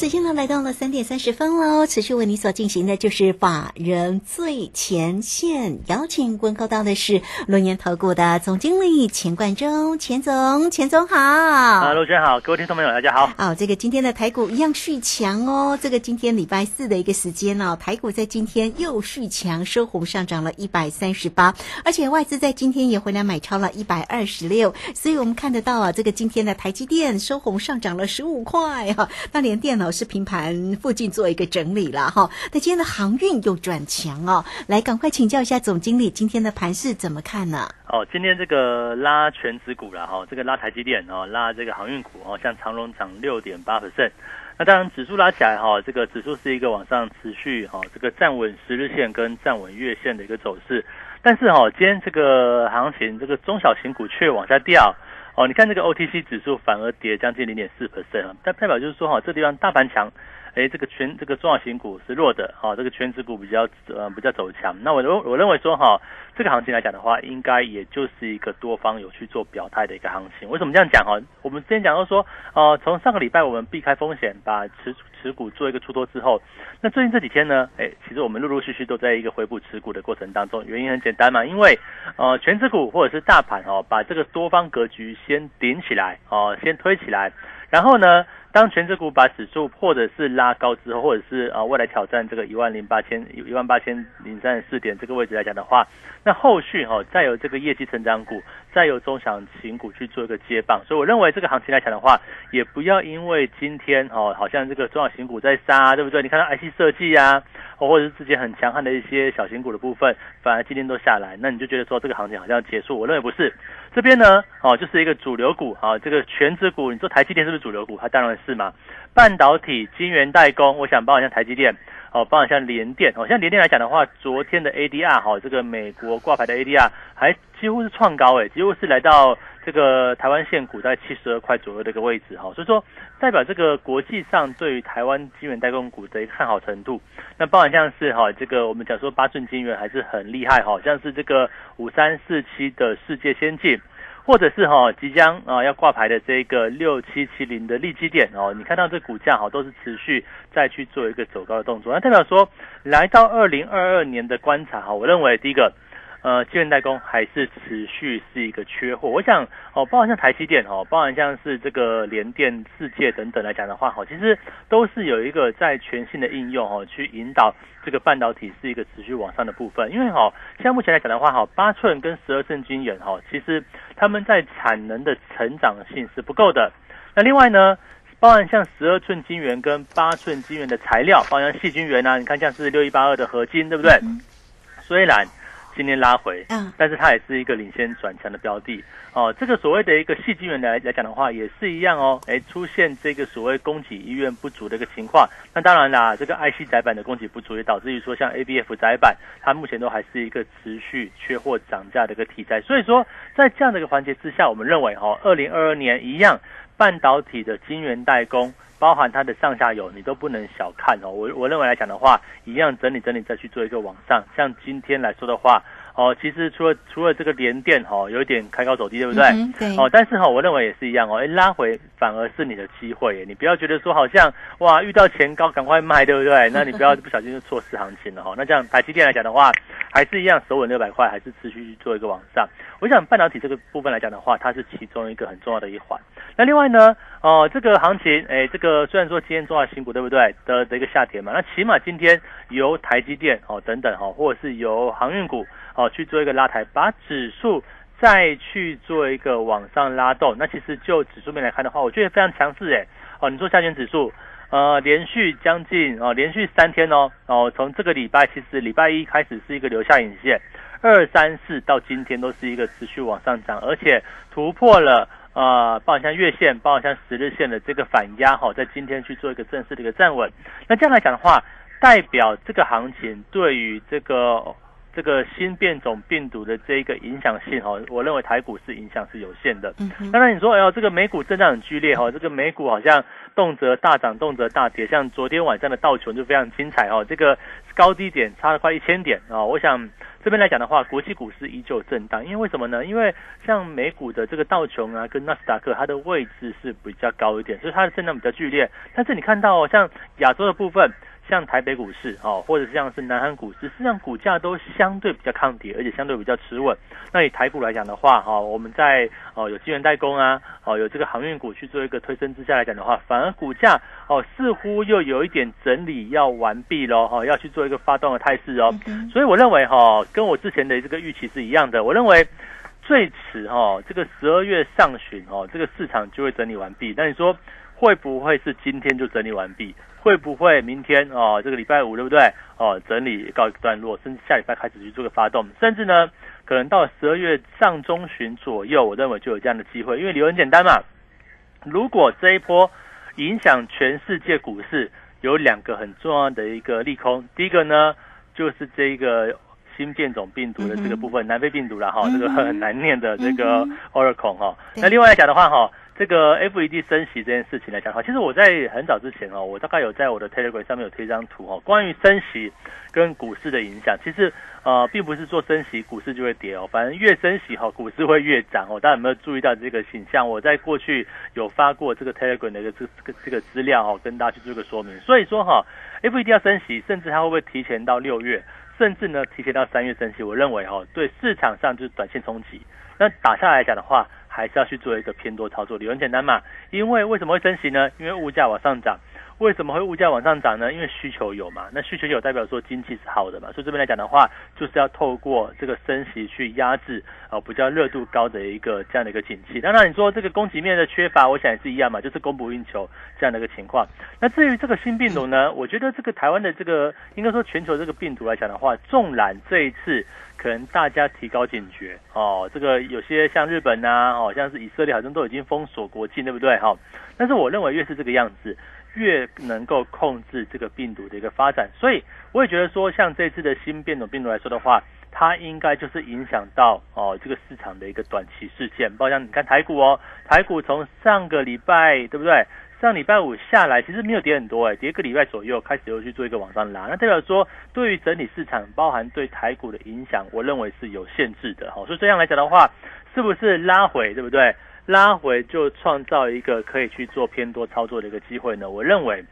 时间呢来到了三点三十分喽，持续为你所进行的就是法人最前线，邀请问候到的是龙岩投顾的总经理钱冠中，钱总，钱总好。啊，陆娟好，各位听众朋友大家好。好，这个今天的台股一样续强哦，这个今天礼拜四的一个时间哦，台股在今天又续强，收红上涨了一百三十八，而且外资在今天也回来买超了一百二十六，所以我们看得到啊，这个今天的台积电收红上涨了十五块哈，那连电脑。是平盘附近做一个整理了哈，那今天的航运又转强哦，来赶快请教一下总经理，今天的盘势怎么看呢？哦，今天这个拉全指股了哈，这个拉台积电哦，拉这个航运股哦，像长隆涨六点八 percent，那当然指数拉起来哈，这个指数是一个往上持续哈，这个站稳十日线跟站稳月线的一个走势，但是哈，今天这个行情这个中小型股却往下掉。哦，你看这个 OTC 指数反而跌将近零点四 percent 啊，但代表就是说哈，这地方大盘强。哎，这个全这个重要型股是弱的，哈，这个全指股比较呃比较走强。那我认我认为说哈，这个行情来讲的话，应该也就是一个多方有去做表态的一个行情。为什么这样讲哈？我们之前讲到说，呃，从上个礼拜我们避开风险，把持持股做一个出脱之后，那最近这几天呢，哎，其实我们陆陆续续都在一个回补持股的过程当中。原因很简单嘛，因为呃全指股或者是大盘哦，把这个多方格局先顶起来哦，先推起来，然后呢。当全指股把指数或者是拉高之后，或者是啊未来挑战这个一万零八千一万八千零三十四点这个位置来讲的话，那后续哈再有这个业绩成长股，再有中小型股去做一个接棒，所以我认为这个行情来讲的话，也不要因为今天哦好像这个中小型股在杀，对不对？你看到 IC 设计啊，或者是之前很强悍的一些小型股的部分，反而今天都下来，那你就觉得说这个行情好像结束？我认为不是。这边呢，哦，就是一个主流股啊，这个全指股，你做台积电是不是主流股？它当然是嘛。半导体、晶圆代工，我想包含像台积电，哦，包含像联电，哦，像联电来讲的话，昨天的 ADR 哈，这个美国挂牌的 ADR 还几乎是创高诶，几乎是来到这个台湾现股在七十二块左右的一个位置哈，所以说代表这个国际上对于台湾晶圆代工股的一个看好程度。那包含像是哈，这个我们讲说八寸晶圆还是很厉害哈，像是这个五三四七的世界先进。或者是哈即将啊要挂牌的这个六七七零的利基点哦，你看到这股价哈都是持续再去做一个走高的动作，那代表说来到二零二二年的观察哈，我认为第一个。呃，晶圆代工还是持续是一个缺货。我想哦，包含像台积电哦，包含像是这个联电、世界等等来讲的话，哈，其实都是有一个在全新的应用哦，去引导这个半导体是一个持续往上的部分。因为哈，像目前来讲的话，哈，八寸跟十二寸晶圆哈，其实他们在产能的成长性是不够的。那另外呢，包含像十二寸晶圆跟八寸晶圆的材料，包含细晶圆啊，你看像是六一八二的合金，对不对？虽然。今天拉回，嗯，但是它也是一个领先转强的标的哦。这个所谓的一个细晶圆来来讲的话，也是一样哦。哎，出现这个所谓供给意愿不足的一个情况。那当然啦，这个 IC 载板的供给不足，也导致于说像 ABF 载板，它目前都还是一个持续缺货涨价的一个题材。所以说，在这样的一个环节之下，我们认为哈，二零二二年一样，半导体的晶圆代工。包含它的上下游，你都不能小看哦。我我认为来讲的话，一样整理整理再去做一个往上。像今天来说的话，哦，其实除了除了这个连电哈，有一点开高走低，对不对？对。哦，但是哈，我认为也是一样哦。哎，拉回反而是你的机会，你不要觉得说好像哇遇到前高赶快卖，对不对？那你不要 不小心就错失行情了哈。那这样台积电来讲的话，还是一样守稳六百块，还是持续去做一个往上。我想半导体这个部分来讲的话，它是其中一个很重要的一环。那另外呢，哦，这个行情，哎，这个虽然说今天重要新股对不对的的一个下跌嘛，那起码今天由台积电哦等等哈，或者是由航运股哦去做一个拉抬，把指数再去做一个往上拉动。那其实就指数面来看的话，我觉得非常强势哎。哦，你做下权指数，呃，连续将近哦，连续三天哦，哦，从这个礼拜其实礼拜一开始是一个留下影线。二三四到今天都是一个持续往上涨，而且突破了呃，包括像月线、包括像十日线的这个反压哈，在今天去做一个正式的一个站稳。那这样来讲的话，代表这个行情对于这个这个新变种病毒的这个影响性哈，我认为台股是影响是有限的。嗯哼，当然你说哎呦，这个美股震荡很剧烈哈，这个美股好像动辄大涨，动辄大跌，像昨天晚上的道琼就非常精彩哦，这个高低点差了快一千点啊、我想这边来讲的话，国际股市依旧震荡，因为为什么呢？因为像美股的这个道琼啊，跟纳斯达克，它的位置是比较高一点，所以它的震荡比较剧烈。但是你看到哦，像亚洲的部分。像台北股市哦，或者是像是南韩股市，实际上股价都相对比较抗跌，而且相对比较持稳。那以台股来讲的话，哈、我们在哦有资源代工啊，哦有这个航运股去做一个推升之下来讲的话，反而股价哦似乎又有一点整理要完毕喽，哈、要去做一个发动的态势哦。嗯所以我认为哈、跟我之前的这个预期是一样的。我认为最迟哈、这个十二月上旬哦，这个市场就会整理完毕。那你说会不会是今天就整理完毕？会不会明天哦，这个礼拜五对不对？哦，整理告一个段落，甚至下礼拜开始去做个发动，甚至呢，可能到十二月上中旬左右，我认为就有这样的机会，因为理由很简单嘛。如果这一波影响全世界股市，有两个很重要的一个利空，第一个呢，就是这一个新变种病毒的这个部分，南非病毒啦哈，嗯哼这个很难念的这个嗯 Oricon 哈。对那另外来讲的话哈，这个 FED 升息这件事情来讲的话，其实我在很早之前哦，我大概有在我的 Telegram 上面有贴一张图哦，关于升息跟股市的影响，其实呃，并不是说升息股市就会跌哦，反正越升息哈，股市会越涨哦。大家有没有注意到这个形象？我在过去有发过这个 Telegram 的一个这这个这个资料哈，跟大家去做个说明。所以说哈，FED 要升息，甚至它会不会提前到六月，甚至呢提前到三月升息？我认为哈，对市场上就是短线冲击。那打下来讲的话，还是要去做一个偏多操作，理由很简单嘛，因为为什么会升息呢？因为物价往上涨。为什么会物价往上涨呢？因为需求有嘛，那需求有代表说经济是好的嘛，所以这边来讲的话，就是要透过这个升息去压制啊、呃比较热度高的一个这样的一个景气。当然你说这个供给面的缺乏，我想也是一样嘛，就是供不应求这样的一个情况。那至于这个新病毒呢，我觉得这个台湾的这个应该说全球这个病毒来讲的话，纵然这一次可能大家提高警觉哦，这个有些像日本呐、哦像是以色列好像都已经封锁国境，对不对？哈、但是我认为越是这个样子。越能够控制这个病毒的一个发展，所以我也觉得说，像这次的新变种病毒来说的话，它应该就是影响到哦这个市场的一个短期事件，包括像你看台股哦，台股从上个礼拜对不对？上礼拜五下来，其实没有跌很多哎，跌个礼拜左右，开始又去做一个往上拉，那代表说对于整体市场，包含对台股的影响，我认为是有限制的哈。所以这样来讲的话，是不是拉回对不对？拉回就创造一个可以去做偏多操作的一个机会呢？我认为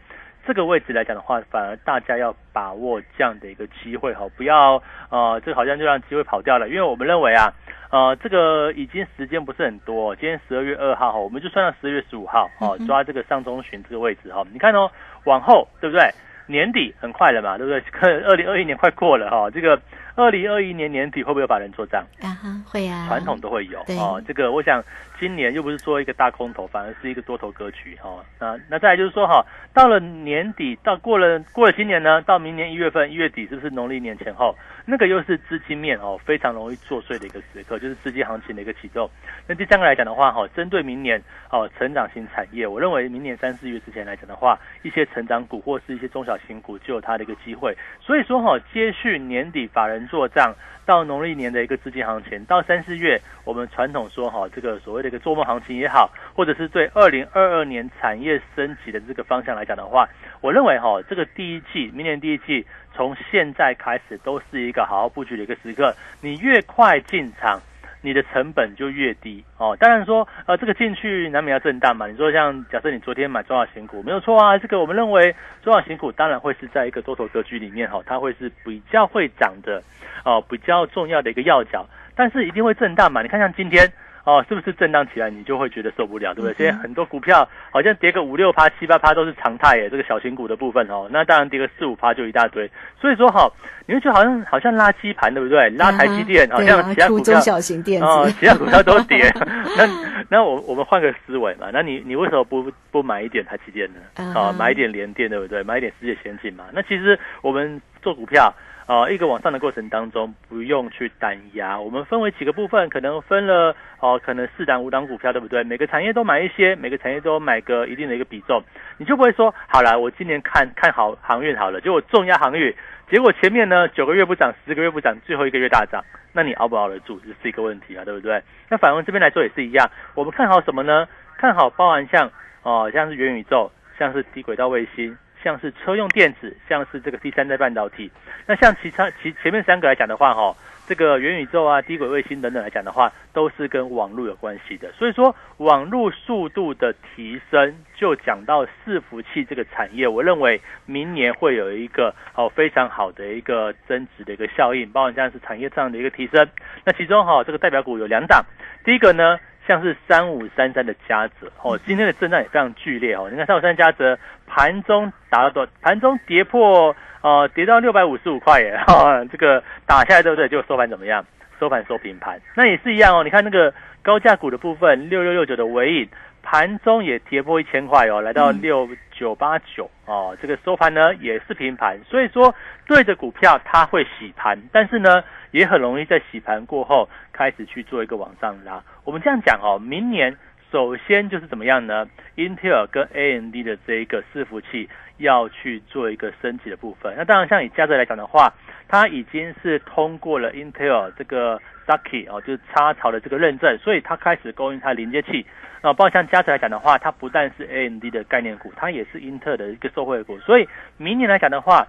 这个位置来讲的话，反而大家要把握这样的一个机会哈，不要呃，这好像就让机会跑掉了，因为我们认为啊，呃，这个已经时间不是很多，今天十二月二号哈，我们就算到十二月十五号哦抓这个上中旬这个位置哈，你看哦，往后对不对？年底很快了嘛，对不对？二零二一年快过了哈，这个二零二一年年底会不会有法人做账？啊哈，会啊，传统都会有对哦。这个我想今年又不是说一个大空头，反而是一个多头格局哈、哦。那那再来就是说哈，到了年底，到过了过了今年呢，到明年一月份一月底，是不是农历年前后？那个又是资金面哦非常容易作祟的一个时刻，就是资金行情的一个启动。那第三个来讲的话哈，针对明年哦成长型产业，我认为明年三四月之前来讲的话，一些成长股或是一些中小型股就有它的一个机会。所以说哈，接续年底法人做账。到农历年的一个资金行情，到三四月，我们传统说哈，这个所谓的一个做梦行情也好，或者是对二零二二年产业升级的这个方向来讲的话，我认为哈，这个第一季，明年第一季，从现在开始都是一个好好布局的一个时刻，你越快进场。你的成本就越低哦。当然说，呃，这个进去难免要震荡嘛。你说像假设你昨天买中小型股没有错啊，这个我们认为中小型股当然会是在一个多头格局里面哈、它会是比较会涨的哦，比较重要的一个要角，但是一定会震荡嘛。你看像今天。哦，是不是震荡起来你就会觉得受不了，对不对？现在很多股票好像跌个五六趴、七八趴都是常态耶，这个小型股的部分哦，那当然跌个四五趴就一大堆。所以说哈，你会觉得好像好像拉基盘，对不对？拉台积电，好像其他股票中小型电子哦，其他股票都跌。那那我我们换个思维嘛，那你你为什么不不买一点台积电呢？嗯哦，买一点联电，对不对？买一点世界先进嘛。那其实我们做股票。呃，一个往上的过程当中，不用去单压。我们分为几个部分，可能分了哦，可能四档五档股票，对不对？每个产业都买一些，每个产业都买个一定的一个比重，你就不会说，好了，我今年看看好航运好了，结果重压航运，结果前面呢九个月不涨，十个月不涨，最后一个月大涨，那你熬不熬得住，这是一个问题啊，对不对？那反问这边来说也是一样，我们看好什么呢？看好包含像哦，像是元宇宙，像是低轨道卫星。像是车用电子，像是这个第三代半导体，那像其他其前面三个来讲的话，哈，这个元宇宙啊、低轨卫星等等来讲的话，都是跟网络有关系的。所以说，网络速度的提升，就讲到伺服器这个产业，我认为明年会有一个哦非常好的一个增值的一个效应，包括像是产业上的一个提升。那其中哈，这个代表股有两档，第一个呢。像是三五三三的嘉泽哦，今天的震荡也非常剧烈哦。你看三五三嘉泽盘中打到多，盘中跌破呃，跌到六百五十五块耶，哈，这个打下来对不对？就收盘怎么样？收盘收平盘，那也是一样哦。你看那个高价股的部分，六六六九的尾影，盘中也跌破一千块哦，来到六九八九哦，这个收盘呢也是平盘。所以说对着股票它会洗盘，但是呢。也很容易在洗盘过后开始去做一个往上拉。我们这样讲哦，明年首先就是怎么样呢？Intel 跟 AMD 的这一个伺服器要去做一个升级的部分。那当然，像以嘉泽来讲的话，它已经是通过了 Intel 这个 Ducky 哦，就是插槽的这个认证，所以它开始供应它连接器。那包括像嘉泽来讲的话，它不但是 AMD 的概念股，它也是英特尔的一个受惠股。所以明年来讲的话，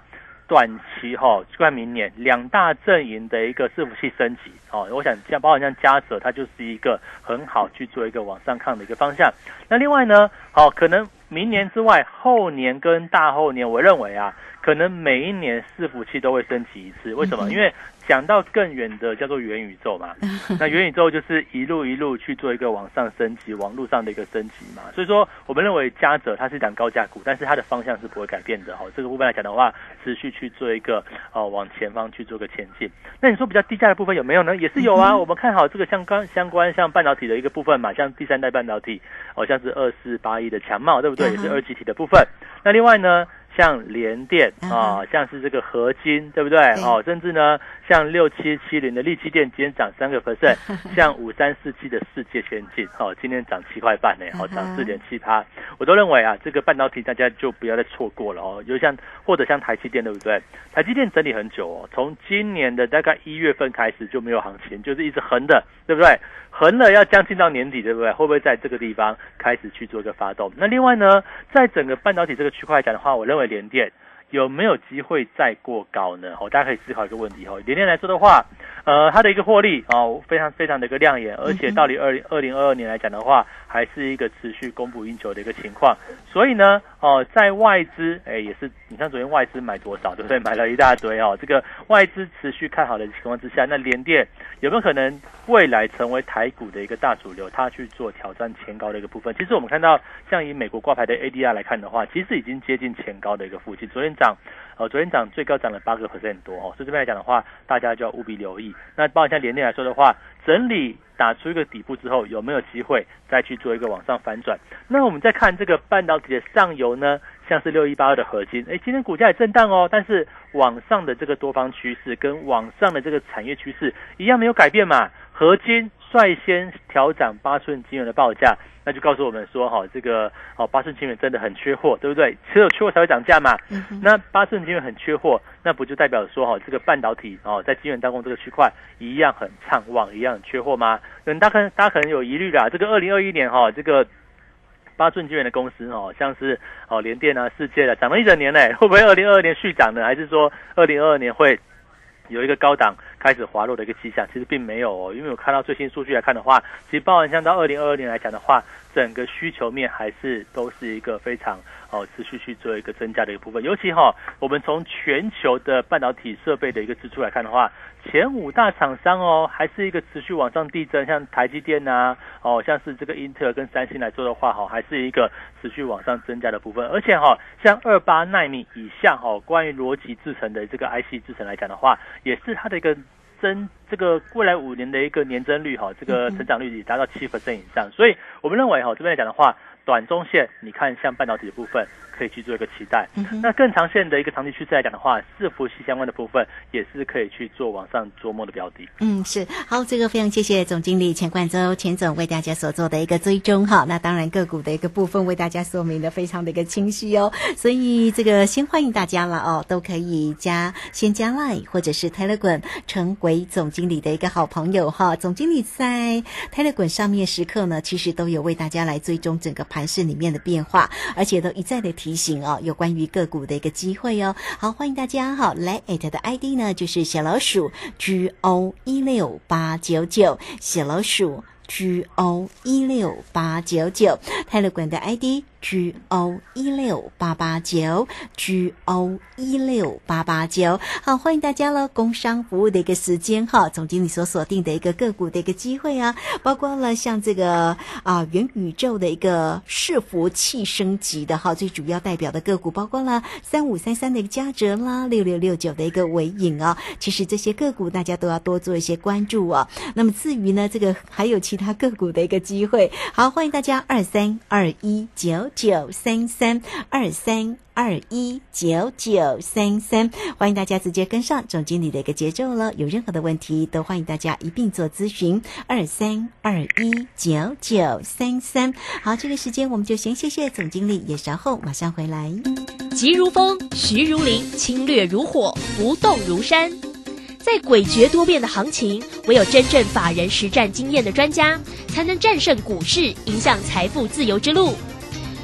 短期哈，就看明年两大阵营的一个伺服器升级哦，我想像包括像嘉泽，它就是一个很好去做一个往上看的一个方向。那另外呢，好，可能明年之外，后年跟大后年，我认为啊，可能每一年伺服器都会升级一次。为什么？因为讲到更远的叫做元宇宙嘛，那元宇宙就是一路一路去做一个往上升级，网络上的一个升级嘛。所以说，我们认为嘉泽它是一档高价股，但是它的方向是不会改变的哦。这个部分来讲的话，持续去做一个哦往前方去做个前进。那你说比较低价的部分有没有呢？也是有啊。我们看好这个相关相关像半导体的一个部分嘛，像第三代半导体，好像是二四八一的强茂，对不对？也是二级体的部分。那另外呢？像联电啊，像是这个合金，对不对？哦，甚至呢，像六七七零的利基电今天涨三个 percent，像五三四七的世界先进，哦，今天涨七块半呢，哦，涨四点七趴。我都认为啊，这个半导体大家就不要再错过了哦。有像或者像台积电，对不对？台积电整理很久哦，从今年的大概一月份开始就没有行情，就是一直横的，对不对？横了要将近到年底，对不对？会不会在这个地方开始去做一个发动？那另外呢，在整个半导体这个区块来讲的话，我认为联电有没有机会再过高呢？哦，大家可以思考一个问题哦。联电来说的话，呃，它的一个获利哦，非常非常的一个亮眼，而且到底二零二零二二年来讲的话，还是一个持续供不应求的一个情况。所以呢，哦，在外资哎也是，你看昨天外资买多少，对不对？买了一大堆哦。这个外资持续看好的情况之下，那联电有没有可能未来成为台股的一个大主流？它去做挑战前高的一个部分？其实我们看到，像以美国挂牌的 ADR 来看的话，其实已经接近前高的一个附近。昨天涨，呃，昨天涨最高涨了八个 percent 多哦。所以这边来讲的话，大家就要务必留意。那包括像联电来说的话，整理打出一个底部之后，有没有机会再去做一个往上反转？那我们再看这个半导体的上游呢，像是六一八二的合金，哎，今天股价也震荡哦，但是往上的这个多方趋势跟往上的这个产业趋势一样没有改变嘛？合金率先调涨八寸金元的报价。那就告诉我们说，哈，这个哦，八寸晶圆真的很缺货，对不对？只有缺货才会涨价嘛。那八寸晶圆很缺货，那不就代表说，哈，这个半导体哦，在晶圆当中这个区块一样很畅旺，一样很缺货吗？嗯，大家可能大家可能有疑虑啦。这个二零二一年哈，这个八寸晶圆的公司哦，像是哦联电啊、世界的，涨了一整年嘞，会不会二零二二年续涨呢？还是说二零二二年会有一个高档？开始滑落的一个迹象，其实并没有哦，因为我看到最新数据来看的话，其实包含像到二零二二年来讲的话，整个需求面还是都是一个非常哦持续去做一个增加的一个部分。尤其哈，我们从全球的半导体设备的一个支出来看的话，前五大厂商哦，还是一个持续往上递增，像台积电呐，哦像是这个英特尔跟三星来做的话，哈，还是一个持续往上增加的部分。而且哈，像二八纳米以下哈，关于逻辑制成的这个 IC 制成来讲的话，也是它的一个。增这个未来五年的一个年增率哈，这个成长率也达到七 percent 以上，所以我们认为哈这边来讲的话，短中线，你看像半导体的部分。可以去做一个期待，嗯那更长线的一个长期趋势来讲的话，伺服器相关的部分也是可以去做往上琢磨的标的。嗯，是好，这个非常谢谢总经理钱冠周钱总为大家所做的一个追踪哈。那当然个股的一个部分为大家说明的非常的一个清晰哦，所以这个先欢迎大家了哦，都可以加先加 Line 或者是 Telegram 成为总经理的一个好朋友哈。总经理在 Telegram 上面时刻呢，其实都有为大家来追踪整个盘市里面的变化，而且都一再的提醒哦，有关于个股的一个机会哦。好，欢迎大家哈，来艾特的 ID 呢就是小老鼠 G O 一六八九九，小老鼠 G O 一六八九九，泰勒管的 ID。G O 一六八八九，G O 一六八八九，好，欢迎大家了。工商服务的一个时间哈，总经理所锁定的一个个股的一个机会啊，包括了像这个啊元宇宙的一个伺服器升级的哈，最主要代表的个股包括了三五三三的一个嘉泽啦，六六六九的一个尾影啊。其实这些个股大家都要多做一些关注啊。那么至于呢，这个还有其他个股的一个机会，好，欢迎大家二三二一九。九三三二三二一九九三三，欢迎大家直接跟上总经理的一个节奏了。有任何的问题，都欢迎大家一并做咨询。二三二一九九三三，好，这个时间我们就先谢谢总经理，也稍后马上回来。急如风，徐如林，侵略如火，不动如山。在诡谲多变的行情，唯有真正法人实战经验的专家，才能战胜股市，影响财富自由之路。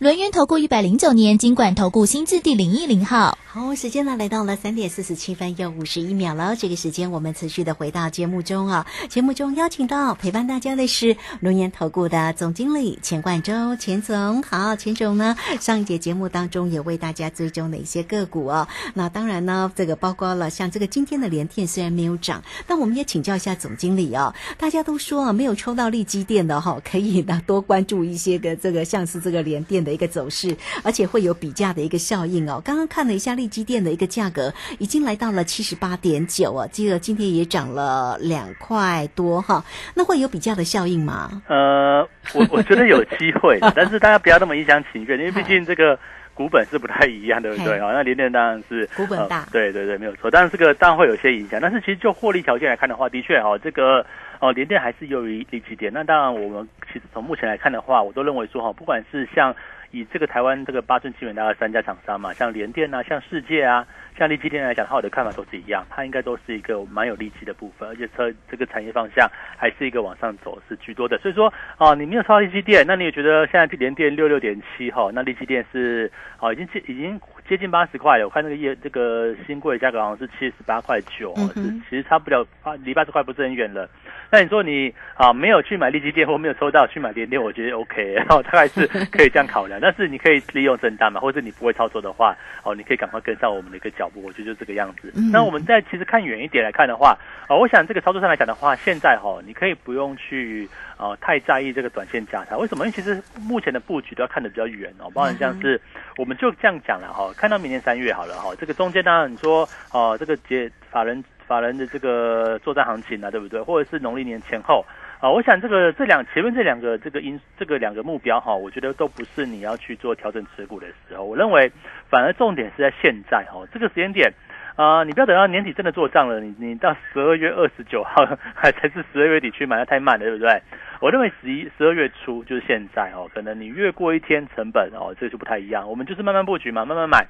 轮源投顾一百零九年经管投顾新字第零一零号。好，时间呢来到了三点四十七分又五十一秒了。这个时间我们持续的回到节目中啊。节目中邀请到陪伴大家的是龙源投顾的总经理钱冠洲，钱总好，钱总呢上一节节目当中也为大家追踪了一些个股哦。那当然呢，这个包括了像这个今天的连电虽然没有涨，但我们也请教一下总经理哦。大家都说啊，没有抽到利基电的哈，可以呢多关注一些个这个像是这个连电的一个走势，而且会有比价的一个效应哦。刚刚看了一下。利基电的一个价格已经来到了七十八点九啊，这个今天也涨了两块多哈，那会有比价的效应吗？呃，我我觉得有机会，但是大家不要那么一厢情愿，因为毕竟这个股本是不太一样，对不对啊？那联电当然是股本大，对对对，没有错。但是这个当然会有些影响，但是其实就获利条件来看的话，的确哈，这个哦联电还是优于利基点。那当然我们其实从目前来看的话，我都认为说哈，不管是像以这个台湾这个八寸晶圆大概三家厂商嘛，像联电啊，像世界啊，像力基电来讲，它我的看法都是一样，它应该都是一个蛮有利基的部分，而且车这个产业方向还是一个往上走是居多的。所以说啊，你没有超力基电，那你也觉得现在联电六六点七哈，那力基电是啊已经已经接近八十块了。我看那个业这个新贵的价格好像是七十八块九，是其实差不了离八十块不是很远了。那你说你啊没有去买利基店或没有抽到去买联电，我觉得 OK，然后大概是 可以这样考量。但是你可以利用震荡嘛，或者你不会操作的话，哦，你可以赶快跟上我们的一个脚步。我觉得就这个样子。那我们在其实看远一点来看的话，啊，我想这个操作上来讲的话，现在哈，你可以不用去啊太在意这个短线价差。为什么？因为其实目前的布局都要看得比较远哦，包含像是我们就这样讲了哈，看到明年三月好了哈，这个中间当然你说哦，这个节法人。法人的这个作战行情啊，对不对？或者是农历年前后啊，我想这个这两前面这两个这个因这个两个目标哈，我觉得都不是你要去做调整持股的时候。我认为反而重点是在现在哈，这个时间点啊，你不要等到年底真的做账了，你你到十二月二十九号 还才是十二月底去买，那太慢了，对不对？我认为十一十二月初就是现在哦，可能你越过一天成本哦，这就不太一样。我们就是慢慢布局嘛，慢慢买。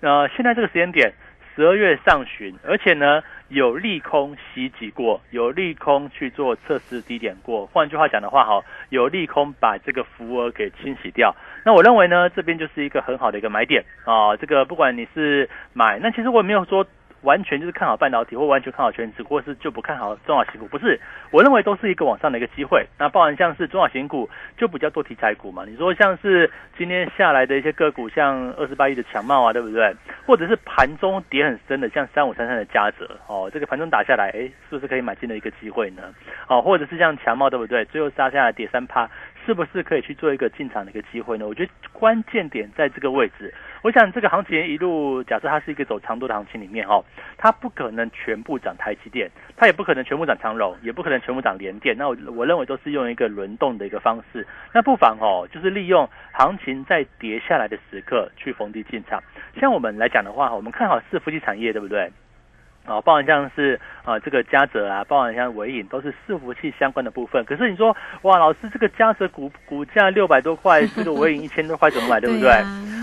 那，现在这个时间点，十二月上旬，而且呢有利空袭击过，有利空去做测试低点过。换句话讲的话，哈，有利空把这个浮额给清洗掉。那我认为呢，这边就是一个很好的一个买点啊。这个不管你是买，那其实我也没有说。完全就是看好半导体，或完全看好全指，或是就不看好中小型股，不是？我认为都是一个往上的一个机会。那包含像是中小型股，就比较多题材股嘛。你说像是今天下来的一些个股，像二十八亿的强茂啊，对不对？或者是盘中跌很深的，像三五三三的嘉泽哦，这个盘中打下来，哎，是不是可以买进的一个机会呢？哦，或者是像强茂，对不对？最后杀下来跌三趴。是不是可以去做一个进场的一个机会呢？我觉得关键点在这个位置。我想这个行情一路假设它是一个走长多的行情里面哦，它不可能全部涨台积电，它也不可能全部涨长荣，也不可能全部涨联电。那我我认为都是用一个轮动的一个方式。那不妨哦，就是利用行情在跌下来的时刻去逢低进场。像我们来讲的话，我们看好伺服器产业，对不对？啊，包含像是啊这个嘉泽啊，包含像伟影，都是伺服器相关的部分。可是你说，哇，老师这个嘉泽股股价六百多块，这个伟影一千多块怎么买，对不对？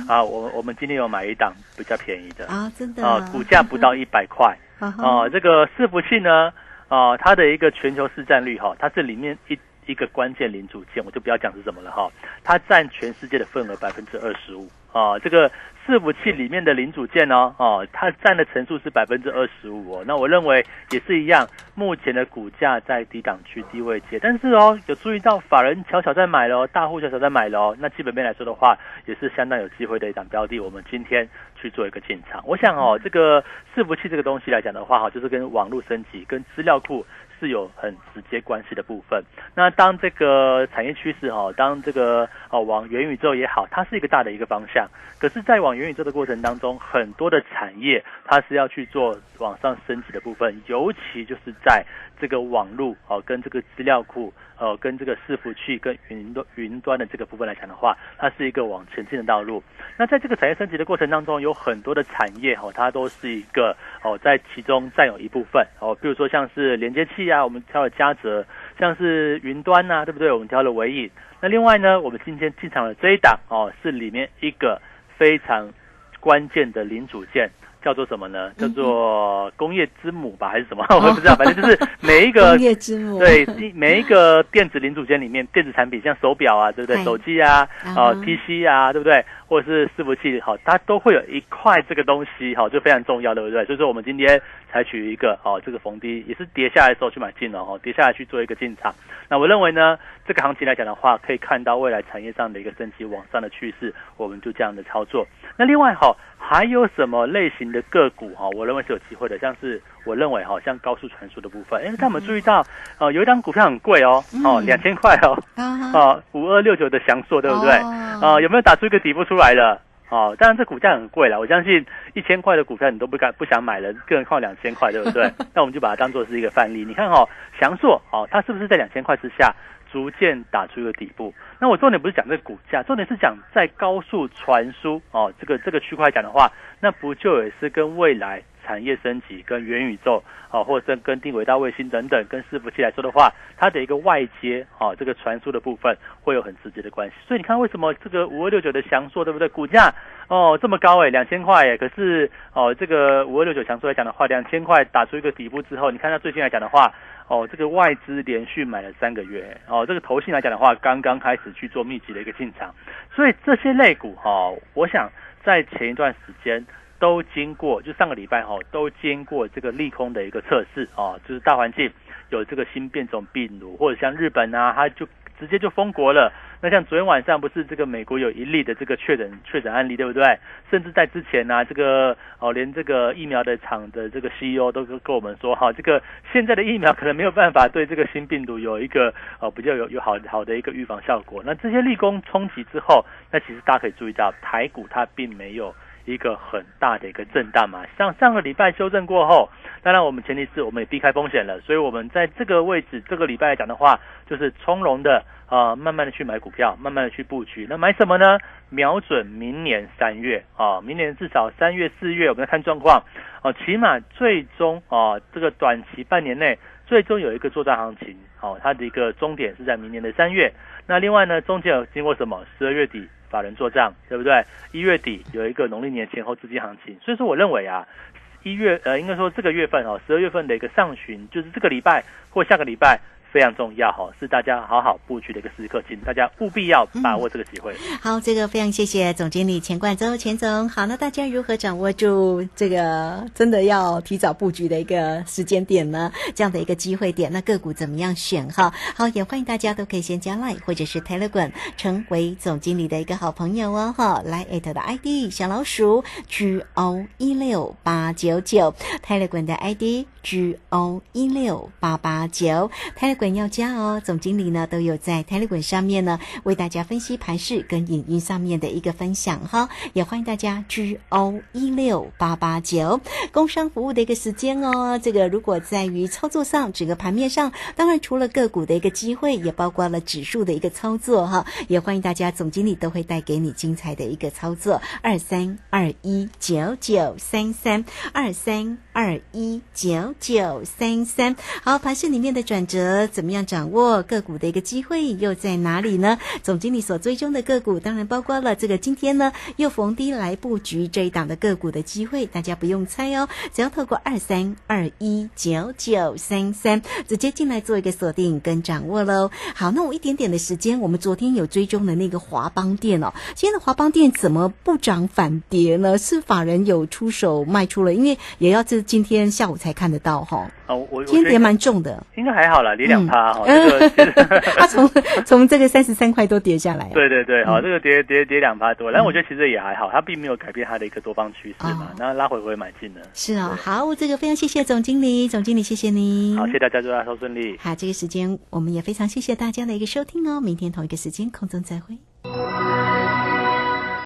啊，我我们今天有买一档比较便宜的啊，真的啊，股价不到一百块啊。这个伺服器呢，啊，它的一个全球市占率哈，它是里面一一个关键零组件，我就不要讲是什么了哈，它占全世界的份额百分之二十五啊，这个。伺服器里面的零组件哦，哦，它占的层数是百分之二十五哦。那我认为也是一样，目前的股价在低档区低位接，但是哦，有注意到法人悄悄在买喽，大户悄悄在买喽。那基本面来说的话，也是相当有机会的一档标的。我们今天去做一个进场。我想哦，这个伺服器这个东西来讲的话，哈，就是跟网络升级、跟资料库。是有很直接关系的部分。那当这个产业趋势哈，当这个哦往元宇宙也好，它是一个大的一个方向。可是，在往元宇宙的过程当中，很多的产业它是要去做往上升级的部分，尤其就是在这个网络哦跟这个资料库。呃，跟这个伺服器跟云端云端的这个部分来讲的话，它是一个往前进的道路。那在这个产业升级的过程当中，有很多的产业哦，它都是一个哦，在其中占有一部分哦。比如说像是连接器啊，我们挑了嘉泽；像是云端呐，对不对？我们挑了伟影。那另外呢，我们今天进场的这一档哦，是里面一个非常关键的零组件。叫做什么呢？叫做工业之母吧，还是什么？我也不知道。反正就是每一个 工业之母，对，每一个电子零组件里面，电子产品像手表啊，对不对？手机啊，啊，PC 啊，对不对？或者是伺服器，好，它都会有一块这个东西，好，就非常重要，对不对？所以说，我们今天采取一个哦，这个逢低也是跌下来的时候去买进了，哈，跌下来去做一个进场。那我认为呢，这个行情来讲的话，可以看到未来产业上的一个升级往上的趋势，我们就这样的操作。那另外哈。还有什么类型的个股哈？我认为是有机会的，像是我认为哈，像高速传输的部分。哎，大家有没有注意到？哦，有一张股票很贵哦，哦，两千块哦，哦，五二六九的翔硕，对不对？哦，有没有打出一个底部出来了？哦，当然这股价很贵了，我相信一千块的股票你都不敢不想买了，更何况两千块，对不对？那我们就把它当做是一个范例。你看哦，翔硕哦，它是不是在两千块之下？逐渐打出一个底部，那我重点不是讲这个股价，重点是讲在高速传输哦，这个这个区块讲的话，那不就也是跟未来产业升级、跟元宇宙啊，或者跟定轨道卫星等等，跟伺服器来说的话，它的一个外接哦，这个传输的部分会有很直接的关系。所以你看，为什么这个五二六九的翔硕，对不对？股价哦这么高哎，两千块哎，可是哦这个五二六九翔硕来讲的话，两千块打出一个底部之后，你看它最近来讲的话。哦，这个外资连续买了三个月，哦，这个投信来讲的话，刚刚开始去做密集的一个进场，所以这些类股哈，我想在前一段时间都经过，就上个礼拜哈，都经过这个利空的一个测试啊，就是大环境有这个新变种病毒，或者像日本啊，它就。直接就封国了。那像昨天晚上不是这个美国有一例的这个确诊确诊案例，对不对？甚至在之前呢，这个哦，连这个疫苗的厂的这个 CEO 都跟跟我们说，哈，这个现在的疫苗可能没有办法对这个新病毒有一个哦比较有有好好的一个预防效果。那这些利空冲击之后，那其实大家可以注意到，台股它并没有。一个很大的一个震荡嘛。像上个礼拜修正过后，当然我们前提是我们也避开风险了，所以我们在这个位置这个礼拜来讲的话，就是从容的啊、慢慢的去买股票，慢慢的去布局。那买什么呢？瞄准明年三月啊，明年至少三月四月，我们要看状况哦、起码最终啊、这个短期半年内。最终有一个作战行情，好、它的一个终点是在明年的三月。那另外呢，中间有经过什么？十二月底法人做账，对不对？一月底有一个农历年前后资金行情，所以说我认为啊，一月呃，应该说这个月份哦，十二月份的一个上旬，就是这个礼拜或下个礼拜。非常重要哈，是大家好好布局的一个时刻，请大家务必要把握这个机会。好，这个非常谢谢总经理钱冠周钱总。好，那大家如何掌握住这个真的要提早布局的一个时间点呢？这样的一个机会点，那个股怎么样选哈？好，也欢迎大家都可以先加 Line 或者是 Telegram 成为总经理的一个好朋友哦哈。来艾特的 ID 小老鼠 G O 一六八九九，Telegram 的 ID G O 一六八八九，Telegram 要加哦。总经理呢都有在 Telegram 上面呢为大家分析盘势跟影音上面的一个分享哈，也欢迎大家 G O 一六八八九工商服务的一个时间哦。这个如果在于操作上，整个盘面上，当然除了个股的一个机会，也包括了指数的一个操作哈，也欢迎大家总经理都会带给你精彩的一个操作。二三二一九九三三二三二一九九三三。好，盘市里面的转折怎么样掌握？个股的一个机会又在哪里呢？总经理所追踪的个股，当然包括了这个今天呢又逢低来布局这一档的个股的机会，大家不用猜哦，只要透过二三二一九九三三直接进来做一个锁定跟掌握喽。好，那我一点点的时间，我们昨天有追踪的那个华邦店哦，今天的华邦店怎么不涨反跌呢？是法人有出手卖出了，因为也要是今天下午才看得到哈、啊，我我今天跌蛮重的。应该还好啦，跌两趴哈，它从从这个三十三块多跌下来了。对对对，好，嗯这个跌跌跌两趴多，但我觉得其实也还好，它并没有改变它的一个多方趋势嘛哦，那拉回回买进的。是哦，好，这个非常谢谢总经理，总经理谢谢你。好，谢谢大家，祝大家收顺利。好，这个时间我们也非常谢谢大家的一个收听哦，明天同一个时间空中再会。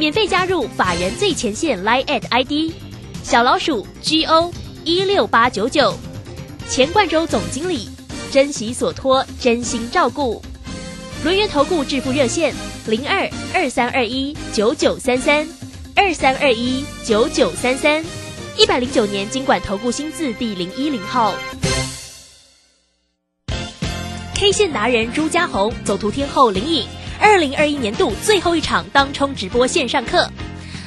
免费加入法人最前线 Line at ID 小老鼠 G O 一六八九九，钱冠洲总经理，珍惜所托，真心照顾。轮源投顾致富热线零二二三二一九九三三二三二一九九三三，一百零九年经管投顾新字第零一零号。K 线达人朱家红，走图天后林颖，二零二一年度最后一场当冲直播线上课，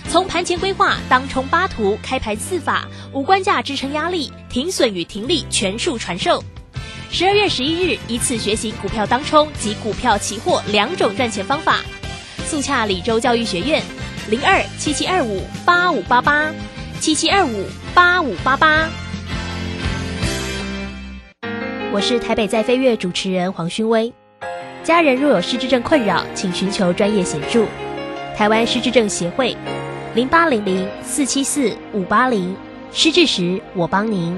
从盘前规划、当冲八图、开盘四法、五关价支撑压力、停损与停利全数传授。十二月十一日，一次学习股票当冲及股票期货两种赚钱方法。速洽李州教育学院，零二七七二五八五八八七七二五八五八八。我是台北在飞跃主持人黄勋威。家人若有失智症困扰，请寻求专业协助。台湾失智症协会，零八零零四七四五八零。失智时，我帮您。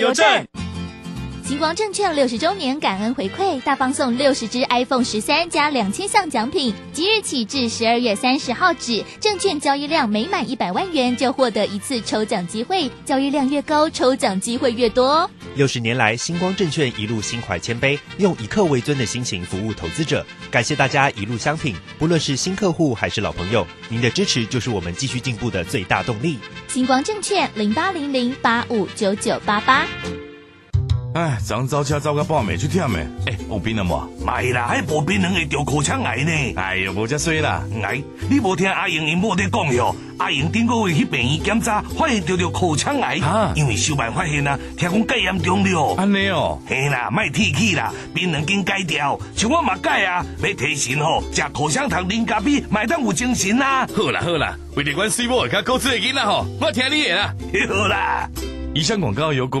邮政。星光证券六十周年感恩回馈，大放送六十只 iPhone 十三加两千项奖品，即日起至十二月三十号止，证券交易量每满一百万元就获得一次抽奖机会，交易量越高，抽奖机会越多。六十年来，星光证券一路心怀谦卑，用以客为尊的心情服务投资者。感谢大家一路相挺，不论是新客户还是老朋友，您的支持就是我们继续进步的最大动力。星光证券零八零零八五九九八八。哎，昨走车走到半暝去忝诶！哎，有病了无？买啦，还无病人会得口腔癌呢。哎呦，无遮衰啦！哎，你无听阿英因某在讲哟？阿英顶个月去病院检查，发现得着口腔癌，因为小办发现啊，听讲介严重了。安尼哦，嘿啦，卖提起啦，病人经改掉，像我嘛改啊，要提神吼，食口香糖、零咖啡，买当有精神啦。好啦好啦，为了阮水某甲高子的囡仔吼，我听你的啦。好啦，以上广告由国。